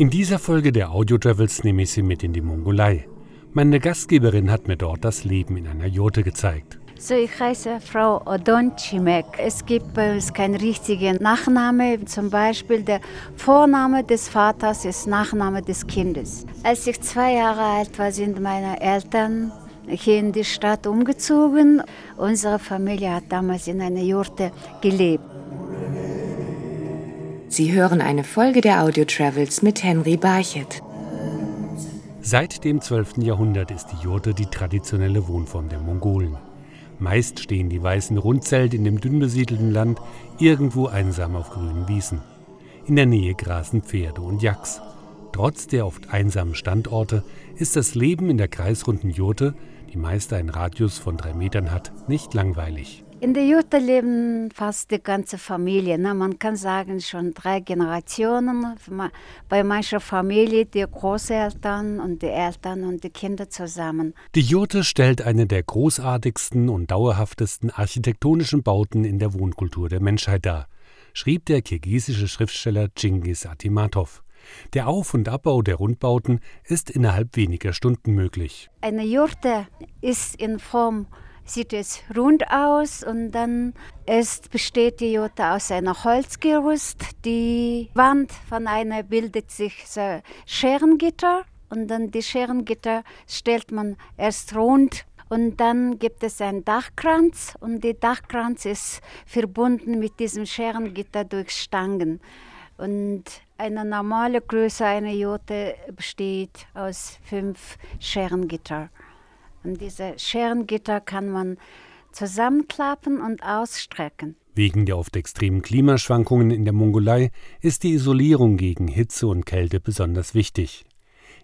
In dieser Folge der Audio Travels nehme ich Sie mit in die Mongolei. Meine Gastgeberin hat mir dort das Leben in einer Jurte gezeigt. So, ich heiße Frau Odon Chimek. Es gibt bei uns keinen richtigen Nachname. Zum Beispiel der Vorname des Vaters ist Nachname des Kindes. Als ich zwei Jahre alt war, sind meine Eltern hier in die Stadt umgezogen. Unsere Familie hat damals in einer Jurte gelebt. Sie hören eine Folge der Audio Travels mit Henry Barchet. Seit dem 12. Jahrhundert ist die Jurte die traditionelle Wohnform der Mongolen. Meist stehen die weißen Rundzelte in dem dünn besiedelten Land irgendwo einsam auf grünen Wiesen. In der Nähe grasen Pferde und Yaks. Trotz der oft einsamen Standorte ist das Leben in der kreisrunden Jurte, die meist einen Radius von drei Metern hat, nicht langweilig. In der Jurte leben fast die ganze Familie. Ne? Man kann sagen, schon drei Generationen. Bei mancher Familie die Großeltern und die Eltern und die Kinder zusammen. Die Jurte stellt eine der großartigsten und dauerhaftesten architektonischen Bauten in der Wohnkultur der Menschheit dar, schrieb der kirgisische Schriftsteller Chingiz Atimatov. Der Auf- und Abbau der Rundbauten ist innerhalb weniger Stunden möglich. Eine Jurte ist in Form sieht es rund aus und dann ist, besteht die Jurte aus einer Holzgerüst. Die Wand von einer bildet sich so Scherengitter und dann die Scherengitter stellt man erst rund und dann gibt es einen Dachkranz und der Dachkranz ist verbunden mit diesem Scherengitter durch Stangen. Und eine normale Größe einer Jurte besteht aus fünf Scherengitter. Und diese Scherengitter kann man zusammenklappen und ausstrecken. Wegen der oft extremen Klimaschwankungen in der Mongolei ist die Isolierung gegen Hitze und Kälte besonders wichtig.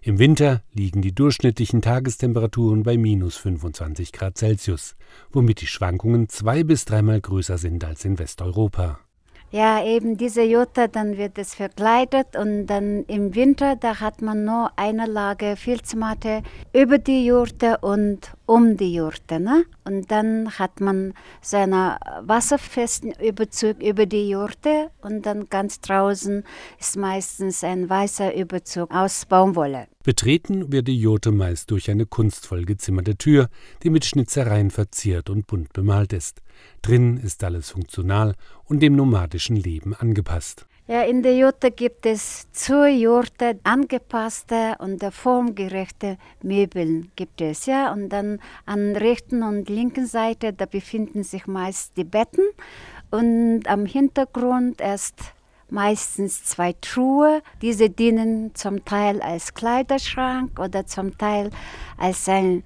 Im Winter liegen die durchschnittlichen Tagestemperaturen bei minus 25 Grad Celsius, womit die Schwankungen zwei bis dreimal größer sind als in Westeuropa. Ja, eben diese Jutta, dann wird es verkleidet und dann im Winter, da hat man nur eine Lage Filzmatte über die Jurte und um die Jurte. Ne? Und dann hat man seinen wasserfesten Überzug über die Jurte und dann ganz draußen ist meistens ein weißer Überzug aus Baumwolle. Betreten wird die Jurte meist durch eine kunstvoll gezimmerte Tür, die mit Schnitzereien verziert und bunt bemalt ist. Drin ist alles funktional und dem nomadischen Leben angepasst. Ja, in der Jurte gibt es zur Jurte angepasste und formgerechte Möbel gibt es, ja. Und dann an rechten und linken Seite, da befinden sich meist die Betten und am Hintergrund erst meistens zwei Truhe. Diese dienen zum Teil als Kleiderschrank oder zum Teil als ein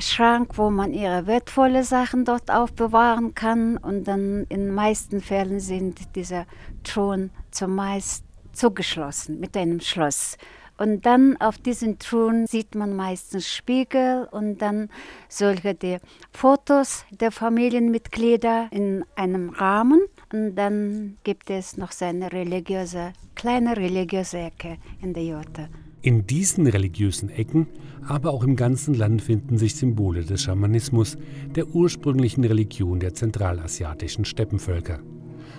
Schrank, wo man ihre wertvollen Sachen dort aufbewahren kann. Und dann in den meisten Fällen sind diese Truhen zumeist zugeschlossen mit einem Schloss. Und dann auf diesen Truhen sieht man meistens Spiegel und dann solche die Fotos der Familienmitglieder in einem Rahmen. Und dann gibt es noch seine religiöse, kleine religiöse Ecke in der Jurte. In diesen religiösen Ecken, aber auch im ganzen Land finden sich Symbole des Schamanismus, der ursprünglichen Religion der zentralasiatischen Steppenvölker.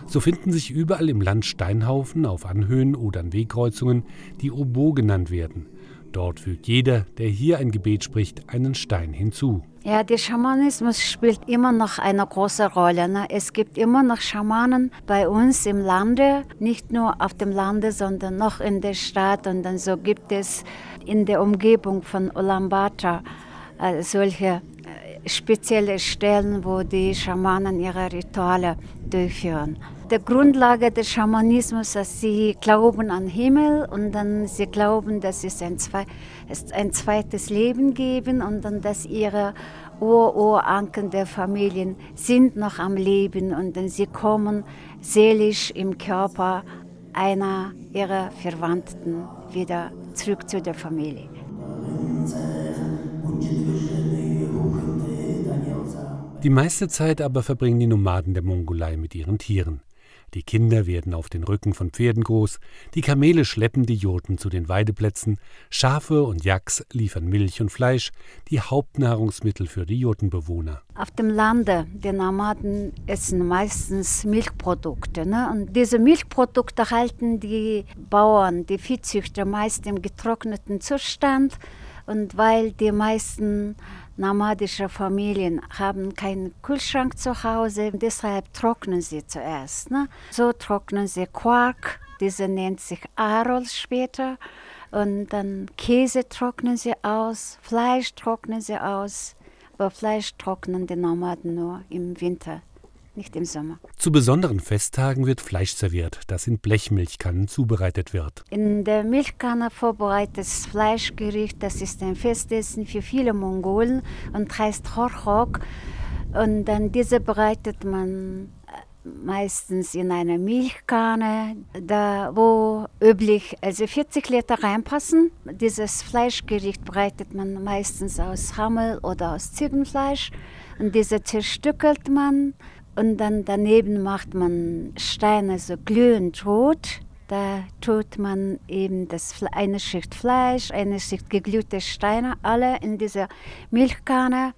So finden sich überall im Land Steinhaufen auf Anhöhen oder an Wegkreuzungen, die Obo genannt werden. Dort fügt jeder, der hier ein Gebet spricht, einen Stein hinzu. Ja, der Schamanismus spielt immer noch eine große Rolle. Ne? Es gibt immer noch Schamanen bei uns im Lande, nicht nur auf dem Lande, sondern noch in der Stadt. Und dann so gibt es in der Umgebung von Ulaanbaatar äh, solche äh, spezielle Stellen, wo die Schamanen ihre Rituale durchführen der Grundlage des Schamanismus, dass sie glauben an Himmel und dann sie glauben, dass es ein, zwei, es ein zweites Leben geben und dann, dass ihre Ururanken der Familien sind noch am Leben und dann sie kommen seelisch im Körper einer ihrer Verwandten wieder zurück zu der Familie. Die meiste Zeit aber verbringen die Nomaden der Mongolei mit ihren Tieren. Die Kinder werden auf den Rücken von Pferden groß, die Kamele schleppen die Jurten zu den Weideplätzen, Schafe und Yaks liefern Milch und Fleisch, die Hauptnahrungsmittel für die Jurtenbewohner. Auf dem Lande, die Nomaden essen meistens Milchprodukte. Ne? Und diese Milchprodukte halten die Bauern, die Viehzüchter meist im getrockneten Zustand. Und weil die meisten nomadische Familien haben keinen Kühlschrank zu Hause, deshalb trocknen sie zuerst. Ne? So trocknen sie Quark, diese nennt sich Arol später. Und dann Käse trocknen sie aus, Fleisch trocknen sie aus. Aber Fleisch trocknen die Nomaden nur im Winter nicht im Sommer. Zu besonderen Festtagen wird Fleisch serviert, das in Blechmilchkannen zubereitet wird. In der Milchkanne vorbereitetes Fleischgericht, das ist ein Festessen für viele Mongolen und heißt Horchok. Und dann diese bereitet man äh, meistens in einer Milchkanne, da wo üblich also 40 Liter reinpassen. Dieses Fleischgericht bereitet man meistens aus Hammel oder aus Ziegenfleisch und diese zerstückelt man und dann daneben macht man Steine so glühend rot. Da tut man eben das, eine Schicht Fleisch, eine Schicht geglühte Steine, alle in dieser Milchkanne.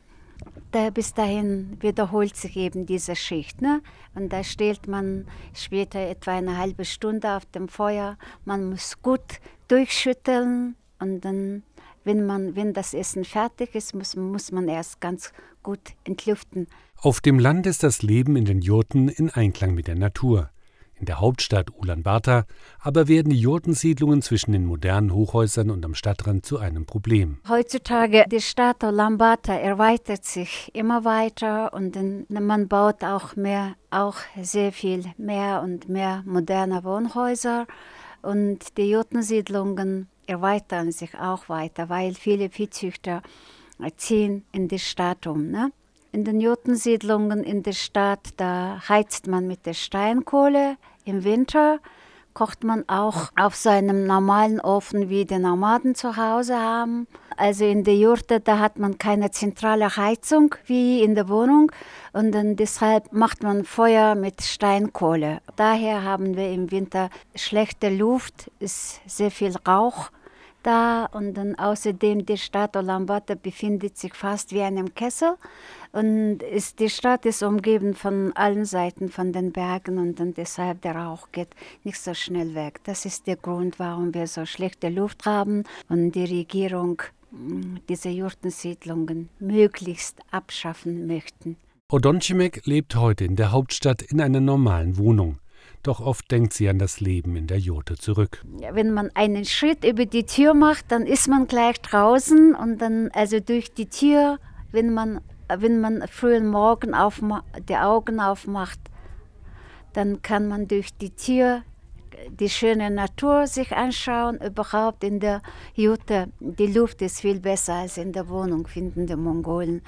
Da, bis dahin wiederholt sich eben diese Schicht. Ne? Und da stellt man später etwa eine halbe Stunde auf dem Feuer. Man muss gut durchschütteln und dann, wenn, man, wenn das Essen fertig ist, muss, muss man erst ganz gut entlüften. Auf dem Land ist das Leben in den Jurten in Einklang mit der Natur. In der Hauptstadt Ulaanbaatar aber werden die Jurtensiedlungen zwischen den modernen Hochhäusern und am Stadtrand zu einem Problem. Heutzutage die Stadt Ulaanbaatar erweitert sich immer weiter und man baut auch mehr, auch sehr viel mehr und mehr moderne Wohnhäuser und die Jurtensiedlungen erweitern sich auch weiter, weil viele Viehzüchter ziehen in die Stadt um. Ne? In den Jutensiedlungen in der Stadt, da heizt man mit der Steinkohle. Im Winter kocht man auch auf so einem normalen Ofen, wie die Nomaden zu Hause haben. Also in der Jurte, da hat man keine zentrale Heizung wie in der Wohnung und dann deshalb macht man Feuer mit Steinkohle. Daher haben wir im Winter schlechte Luft, ist sehr viel Rauch da und dann außerdem die Stadt Ulaanbaatar befindet sich fast wie in einem Kessel und ist, die Stadt ist umgeben von allen Seiten von den Bergen und dann deshalb der Rauch geht nicht so schnell weg. Das ist der Grund, warum wir so schlechte Luft haben und die Regierung mm, diese Jurtensiedlungen möglichst abschaffen möchten. Odoncimek lebt heute in der Hauptstadt in einer normalen Wohnung. Doch oft denkt sie an das Leben in der Jurte zurück. Wenn man einen Schritt über die Tür macht, dann ist man gleich draußen und dann, also durch die Tür, wenn man, wenn man frühen Morgen die Augen aufmacht, dann kann man durch die Tür die schöne Natur sich anschauen. Überhaupt in der Jute, die Luft ist viel besser als in der Wohnung, finden die Mongolen.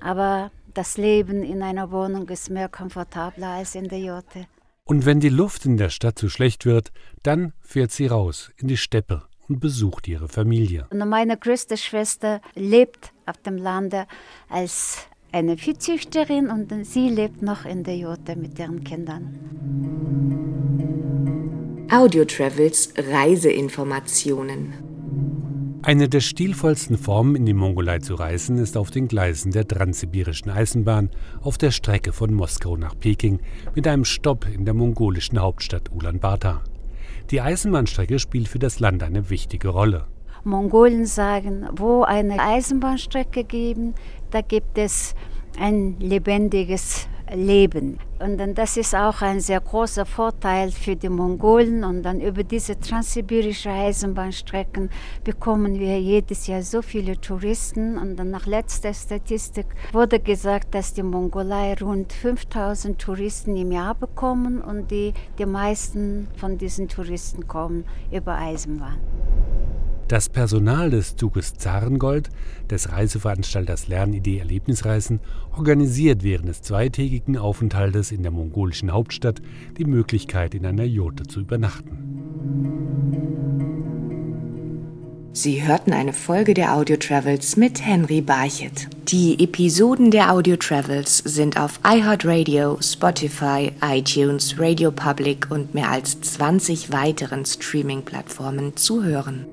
Aber das Leben in einer Wohnung ist mehr komfortabler als in der Jute. Und wenn die Luft in der Stadt zu schlecht wird, dann fährt sie raus in die Steppe und besucht ihre Familie. Und meine größte Schwester lebt auf dem Lande als eine Viehzüchterin und sie lebt noch in der Jurte mit ihren Kindern. Audio Travels Reiseinformationen eine der stilvollsten Formen, in die Mongolei zu reisen, ist auf den Gleisen der Transsibirischen Eisenbahn auf der Strecke von Moskau nach Peking mit einem Stopp in der mongolischen Hauptstadt Ulaanbaatar. Die Eisenbahnstrecke spielt für das Land eine wichtige Rolle. Mongolen sagen, wo eine Eisenbahnstrecke geben, da gibt es ein lebendiges leben. Und dann, das ist auch ein sehr großer Vorteil für die Mongolen. Und dann über diese transsibirische Eisenbahnstrecken bekommen wir jedes Jahr so viele Touristen. Und dann nach letzter Statistik wurde gesagt, dass die Mongolei rund 5000 Touristen im Jahr bekommen und die, die meisten von diesen Touristen kommen über Eisenbahn. Das Personal des Zuges Zarengold, des Reiseveranstalters Lernidee Erlebnisreisen, organisiert während des zweitägigen Aufenthaltes in der mongolischen Hauptstadt die Möglichkeit, in einer Jurte zu übernachten. Sie hörten eine Folge der Audio Travels mit Henry Barchet. Die Episoden der Audio Travels sind auf iHeartRadio, Spotify, iTunes, Radio Public und mehr als 20 weiteren Streaming-Plattformen zu hören.